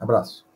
Abraço.